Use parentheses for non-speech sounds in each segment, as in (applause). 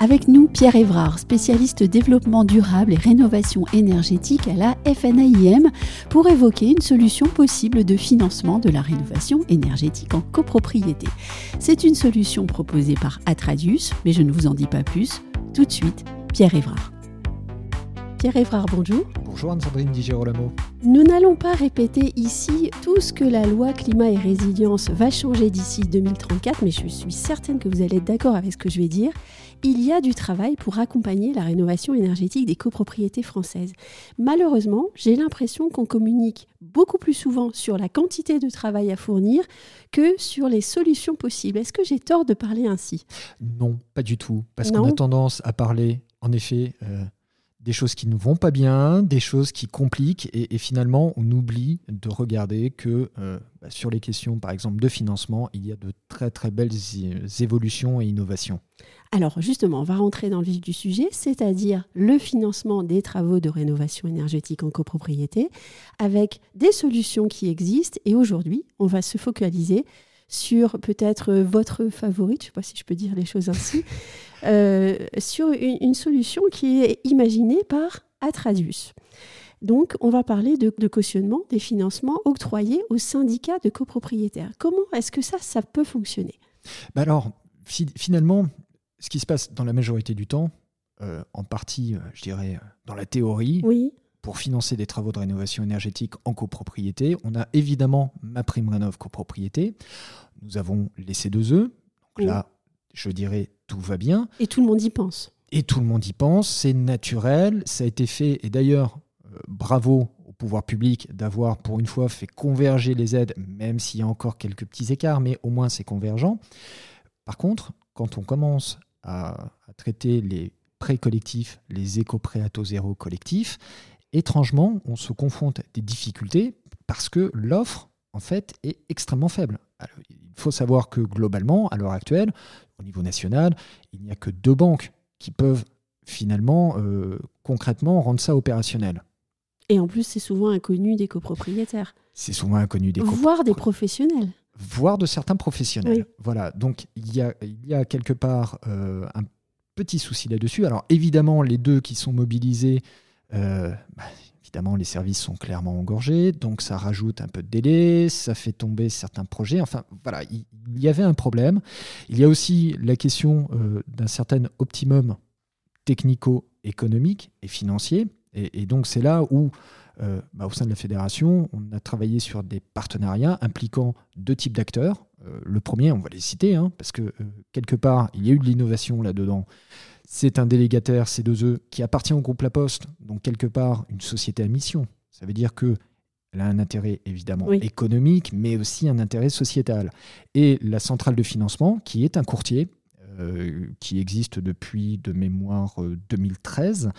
Avec nous, Pierre Évrard, spécialiste développement durable et rénovation énergétique à la FNAIM, pour évoquer une solution possible de financement de la rénovation énergétique en copropriété. C'est une solution proposée par Atradius, mais je ne vous en dis pas plus. Tout de suite, Pierre Évrard. Pierre Évrard, bonjour. Bonjour Anne-Sandrine Di Girolamo. Nous n'allons pas répéter ici tout ce que la loi climat et résilience va changer d'ici 2034, mais je suis certaine que vous allez être d'accord avec ce que je vais dire. Il y a du travail pour accompagner la rénovation énergétique des copropriétés françaises. Malheureusement, j'ai l'impression qu'on communique beaucoup plus souvent sur la quantité de travail à fournir que sur les solutions possibles. Est-ce que j'ai tort de parler ainsi? Non, pas du tout. Parce qu'on a tendance à parler, en effet, euh, des choses qui ne vont pas bien, des choses qui compliquent, et, finalement, on oublie de regarder que euh, bah, sur les questions, par exemple, de financement, il y a de très très belles évolutions et innovations. Alors justement, on va rentrer dans le vif du sujet, c'est-à-dire le financement des travaux de rénovation énergétique en copropriété, avec des solutions qui existent, et aujourd'hui, on va se focaliser sur peut-être votre favorite, je ne sais pas si je peux dire les choses ainsi, (laughs) euh, sur une, solution qui est imaginée par Atradius. Donc, on va parler de, cautionnement des financements octroyés aux syndicats de copropriétaires. Comment est-ce que ça, ça peut fonctionner? Bah Alors, finalement, ce qui se passe dans la majorité du temps, euh, en partie, euh, je dirais, dans la théorie, oui pour financer des travaux de rénovation énergétique en copropriété. On a évidemment ma prime rénov copropriété. Nous avons les C2E. Donc là, je dirais, tout va bien. Et tout le monde y pense. Et tout le monde y pense. C'est naturel. Ça a été fait. Et d'ailleurs, euh, bravo au pouvoir public d'avoir pour une fois fait converger les aides, même s'il y a encore quelques petits écarts, mais au moins c'est convergent. Par contre, quand on commence à, à traiter les prêts collectifs, les éco-prêts à taux zéro collectifs, étrangement, on se confronte à des difficultés parce que l'offre, en fait, est extrêmement faible. il faut savoir que globalement, à l'heure actuelle, au niveau national, il n'y a que deux banques qui peuvent finalement, euh, concrètement, rendre ça opérationnel. Et en plus, c'est souvent inconnu des copropriétaires. C'est souvent inconnu des copropriétaires. Voire des professionnels. Voire de certains professionnels. Voilà, donc il y a, il y a quelque part euh, un petit souci là-dessus. Alors évidemment, les deux qui sont mobilisés euh, bah, évidemment, les services sont clairement engorgés, donc ça rajoute un peu de délai, ça fait tomber certains projets. Enfin, voilà, il, y avait un problème. Il y a aussi la question euh, d'un certain optimum technico-économique et financier. Et, donc, c'est là où, euh, bah, au sein de la fédération, on a travaillé sur des partenariats impliquant deux types d'acteurs. le premier, on va les citer, hein, parce que quelque part, il y a eu de l'innovation là-dedans. C'est un délégataire C2E qui appartient au groupe La Poste, donc quelque part une société à mission. Ça veut dire que elle a un intérêt évidemment économique, mais aussi un intérêt sociétal. Et la centrale de financement, qui est un courtier, euh, qui existe depuis de mémoire 2013, euh,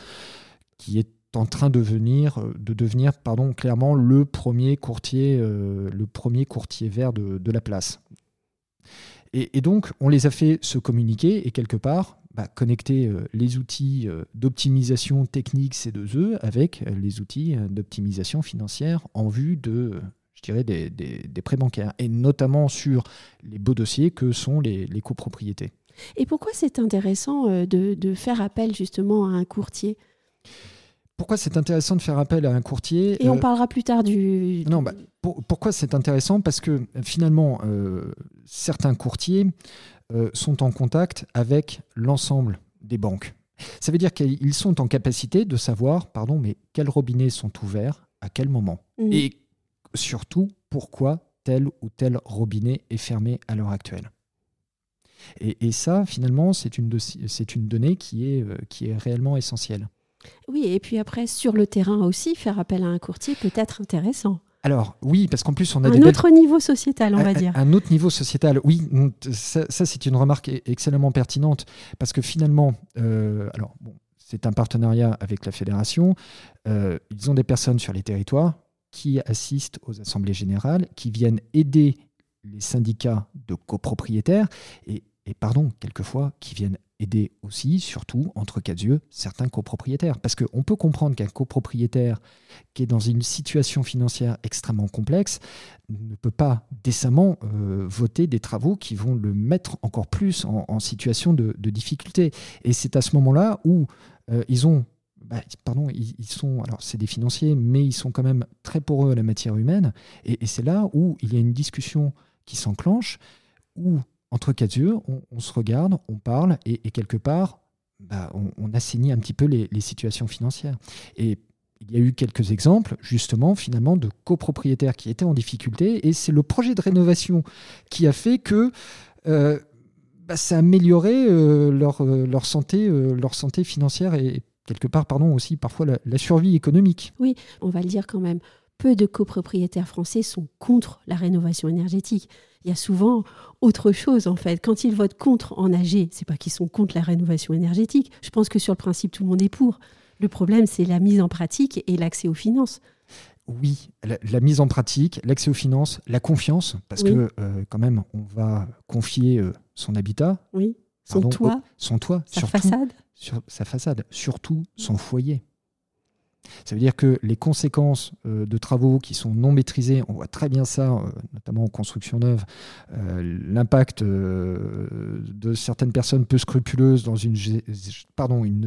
qui est en train de, venir, de devenir pardon, clairement le premier courtier, euh, le premier courtier vert de, la place. Et, donc, on les a fait se communiquer, et quelque part, bah, connecter euh, les outils euh, d'optimisation technique C2E avec euh, les outils d'optimisation financière en vue de, je dirais, des, prêts bancaires, et notamment sur les beaux dossiers que sont les, copropriétés. Et pourquoi c'est intéressant de, faire appel justement à un courtier? Pourquoi c'est intéressant de faire appel à un courtier Et on parlera plus tard du. Non, bah, pourquoi c'est intéressant? Parce que finalement, certains courtiers euh, sont en contact avec l'ensemble des banques. Ça veut dire qu'ils sont en capacité de savoir, pardon, mais quels robinets sont ouverts à quel moment. Mm. Et surtout, pourquoi tel ou tel robinet est fermé à l'heure actuelle. Et, ça, finalement, c'est une, une, donnée qui est, euh, qui est réellement essentielle. Oui, et puis après, sur le terrain aussi, faire appel à un courtier peut être intéressant. Alors oui, parce qu'en plus on a un autre niveau sociétal, on va dire. Un autre niveau sociétal, oui. Ça, c'est une remarque e-, excellemment pertinente parce que finalement, euh, alors bon, c'est un partenariat avec la fédération. Euh, ils ont des personnes sur les territoires qui assistent aux assemblées générales, qui viennent aider les syndicats de copropriétaires et, et pardon, quelquefois, qui viennent aider aussi, surtout, entre quatre yeux, certains copropriétaires. Parce qu'on peut comprendre qu'un copropriétaire qui est dans une situation financière extrêmement complexe ne peut pas décemment euh, voter des travaux qui vont le mettre encore plus en, situation de, difficulté. Et c'est à ce moment-là où euh, ils ont bah, pardon, ils, sont, alors c'est des financiers, mais ils sont quand même très poreux à la matière humaine. Et, et c'est là où il y a une discussion qui s'enclenche, où entre quatre yeux, on, se regarde, on parle, et, quelque part, bah, on, assainit un petit peu les, situations financières. Et il y a eu quelques exemples, justement, finalement, de copropriétaires qui étaient en difficulté, et c'est le projet de rénovation qui a fait que euh, bah, ça a amélioré euh, euh, leur, santé, leur santé financière et quelque part, pardon, aussi parfois la survie économique. Oui, on va le dire quand même peu de copropriétaires français sont contre la rénovation énergétique. Il y a souvent autre chose en fait. Quand ils votent contre en AG, c'est pas qu'ils sont contre la rénovation énergétique. Je pense que sur le principe, tout le monde est pour. Le problème, c'est la mise en pratique et l'accès aux finances. Oui, la, mise en pratique, l'accès aux finances, la confiance, parce que euh, quand même, on va confier euh, son habitat. Oui, son toit. son toit, sa façade. Sur sa façade, surtout son foyer. Ça veut dire que les conséquences euh, de travaux qui sont non maîtrisés, on voit très bien ça, euh, notamment en construction neuve, euh, l'impact de certaines personnes peu scrupuleuses dans une,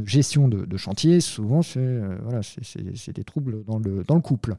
gestion de, chantier, souvent c'est des troubles dans le, dans le couple.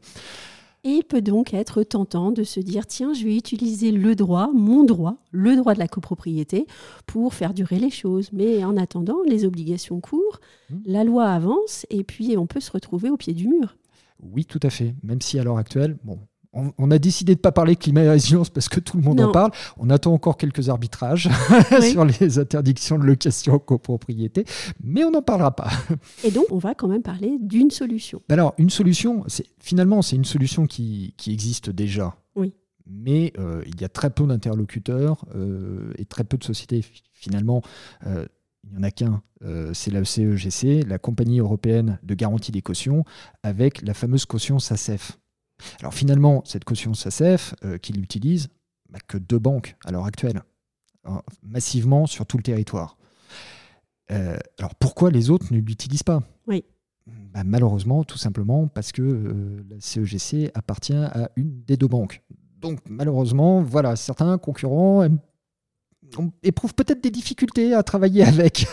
Et il peut donc être tentant de se dire, tiens, je vais utiliser le droit, mon droit, le droit de la copropriété, pour faire durer les choses. Mais en attendant, les obligations courent, mmh. la loi avance, et puis on peut se retrouver au pied du mur. Oui, tout à fait. Même si à l'heure actuelle, bon, on, a décidé de ne pas parler climat et résilience parce que tout le monde en parle. On attend encore quelques arbitrages (laughs) sur les interdictions de location copropriété, mais on n'en parlera pas. (laughs) Et donc, on va quand même parler d'une solution. Alors, une solution, finalement, c'est une solution qui, existe déjà. Oui. Mais euh, il y a très peu d'interlocuteurs euh, et très peu de sociétés. Finalement, euh, il n'y en a qu'un, c'est la CEGC, la Compagnie européenne de garantie des cautions, avec la fameuse caution SACEF. Alors finalement, cette caution SACEF, euh, qu'il utilise bah, que deux banques à l'heure actuelle, hein, massivement sur tout le territoire. Euh, alors pourquoi les autres ne l'utilisent pas? Oui. Bah, malheureusement, tout simplement parce que euh, la CEGC appartient à une des deux banques. Donc malheureusement, voilà, certains concurrents éprouvent peut-être des difficultés à travailler (laughs) avec.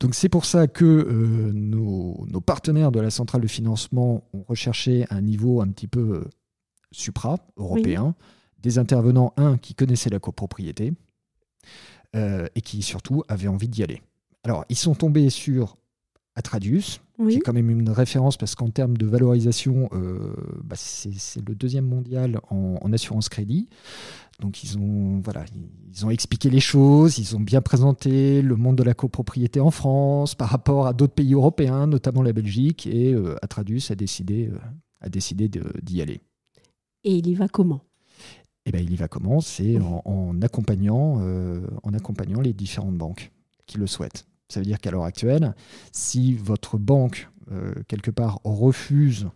Donc c'est pour ça que euh, nos, partenaires de la centrale de financement ont recherché un niveau un petit peu euh, supra, européen, des intervenants, un, qui connaissaient la copropriété euh, et qui surtout avaient envie d'y aller. Alors ils sont tombés sur Atradius, qui est quand même une référence parce qu'en termes de valorisation, bah, c'est le deuxième mondial en assurance crédit. Donc ils ont, voilà, ils ont expliqué les choses, ils ont bien présenté le monde de la copropriété en France par rapport à d'autres pays européens, notamment la Belgique, et euh, Atradus a décidé, euh, a décidé d'y aller. Et il y va comment? Eh ben, il y va comment? C'est en, accompagnant, euh, en accompagnant les différentes banques qui le souhaitent. Ça veut dire qu'à l'heure actuelle, si votre banque, quelque part, refuse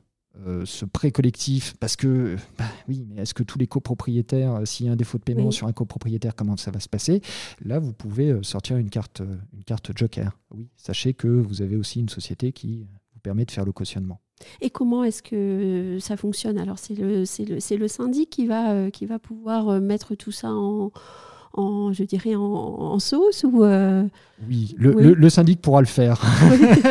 euh, ce prêt collectif, parce que, bah oui, mais est-ce que tous les copropriétaires, euh, s'il y a un défaut de paiement sur un copropriétaire, comment ça va se passer? Là, vous pouvez euh, sortir une carte, une carte Joker. Oui, sachez que vous avez aussi une société qui vous permet de faire le cautionnement. Et comment est-ce que ça fonctionne? Alors, c'est le, le, le, syndic qui va, qui va pouvoir mettre tout ça en en, je dirais, en, sauce ou euh, oui, le, syndic pourra le faire.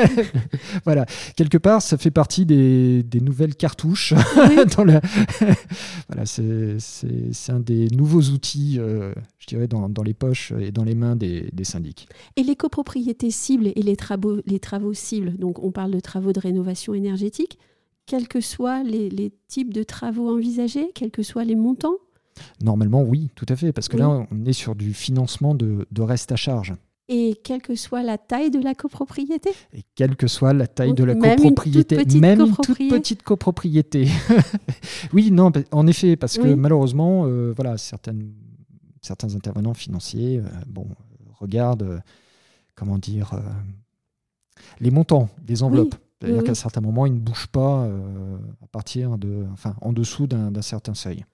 (laughs) voilà, quelque part, ça fait partie des, nouvelles cartouches. (laughs) (laughs) voilà, c'est un des nouveaux outils, euh, je dirais, dans, les poches et dans les mains des, syndics. Et les copropriétés cibles et les travaux, les travaux cibles, donc on parle de travaux de rénovation énergétique, quels que soient les, les types de travaux envisagés, quels que soient les montants Normalement, oui, tout à fait, parce que là, on est sur du financement de, reste à charge. Et quelle que soit la taille de la copropriété Et quelle que soit la taille de la copropriété, même une toute petite copropriété. (laughs) oui, non, en effet, parce que malheureusement, euh, voilà, certaines, certains intervenants financiers, euh, bon, regardent, euh, comment dire, les montants des enveloppes. C'est-à-dire qu'à certains moments, il ne bouge pas à partir de, enfin, en dessous d'un certain seuil.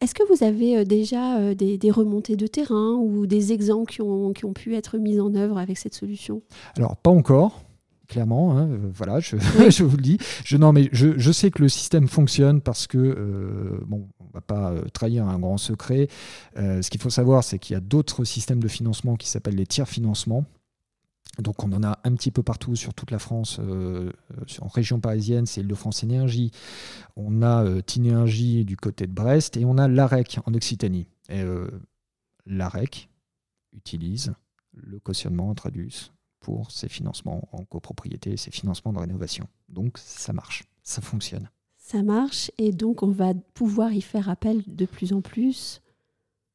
Est-ce que vous avez déjà des, remontées de terrain ou des exemples qui ont, qui ont pu être mis en œuvre avec cette solution? Alors, pas encore clairement. Hein, euh, voilà, je, (laughs) je, vous le dis. Je, non, mais je, je, sais que le système fonctionne parce que, euh, bon, on ne va pas euh, trahir un grand secret. ce qu'il faut savoir, c'est qu'il y a d'autres systèmes de financement qui s'appellent les tiers financements. Donc on en a un petit peu partout sur toute la France, en région parisienne, c'est Île-de-France Énergie. On a Tinergie du côté de Brest et on a l'AREC en Occitanie. Et l'AREC utilise le cautionnement Tradus pour ces financements en copropriété, ces financements de rénovation. Donc ça marche, ça fonctionne. Ça marche et donc on va pouvoir y faire appel de plus en plus.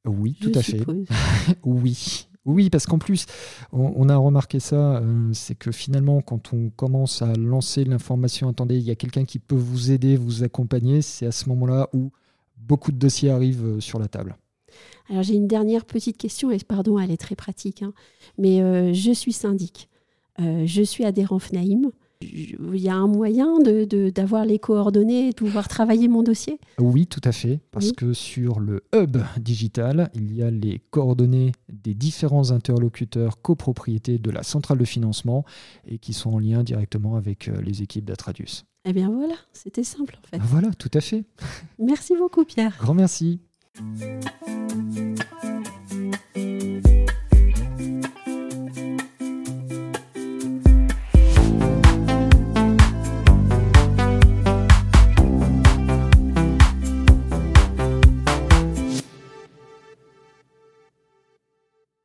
Oui, tout à fait. (laughs) oui. Oui, parce qu'en plus, on, a remarqué ça, euh, c'est que finalement, quand on commence à lancer l'information, attendez, il y a quelqu'un qui peut vous aider, vous accompagner, c'est à ce moment-là où beaucoup de dossiers arrivent euh, sur la table. Alors j'ai une dernière petite question, et pardon, elle est très pratique, hein. mais euh, je suis syndic, je suis adhérent FNAIM. Il y a un moyen d'avoir de, les coordonnées et de pouvoir travailler mon dossier? Oui, tout à fait, parce que sur le hub digital, il y a les coordonnées des différents interlocuteurs copropriétés de la centrale de financement et qui sont en lien directement avec euh, les équipes d'Atradius. Eh bien voilà, c'était simple en fait. Voilà, tout à fait. Merci beaucoup Pierre. Grand merci.